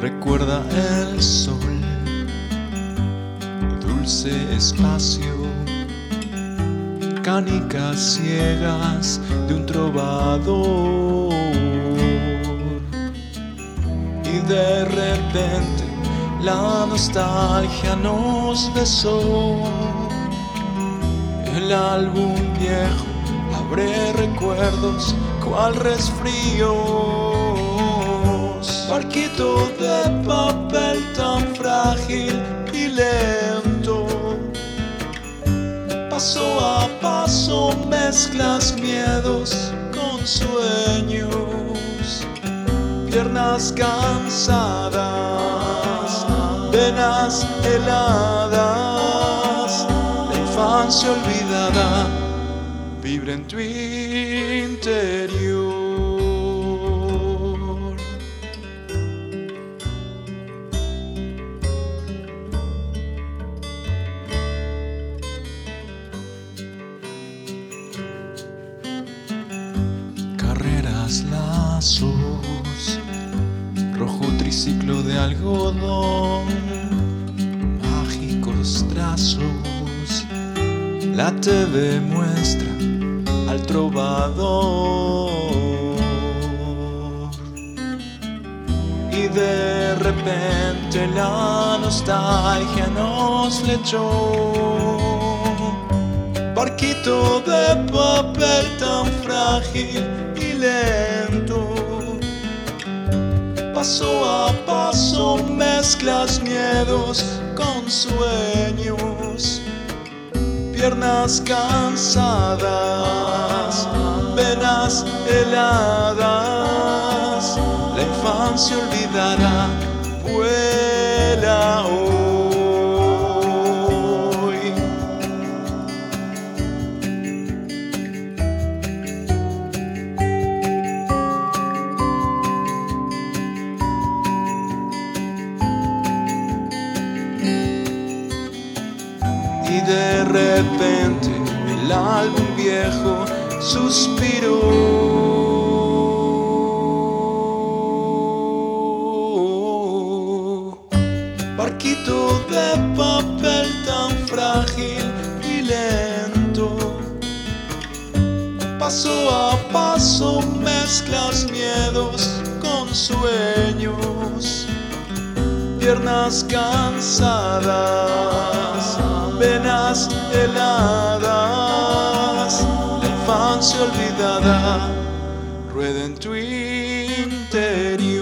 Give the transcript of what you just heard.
Recuerda el sol, dulce espacio, canicas ciegas de un trovador. Y de repente la nostalgia nos besó. El álbum viejo abre recuerdos cual resfríos. De papel tan frágil y lento. Paso a paso mezclas miedos con sueños. Piernas cansadas, venas heladas, la infancia olvidada vibra en tu interior. Carreras, lazos, rojo triciclo de algodón, mágicos trazos, la TV muestra al trovador. Y de repente la nostalgia nos flechó. Barquito de papel tan frágil lento. Paso a paso mezclas miedos con sueños piernas cansadas, venas heladas, la infancia olvidará, de repente el álbum viejo suspiró. Barquito de papel tan frágil y lento. Paso a paso mezclas miedos con sueños piernas cansadas, venas heladas, la infancia olvidada rueda en tu interior.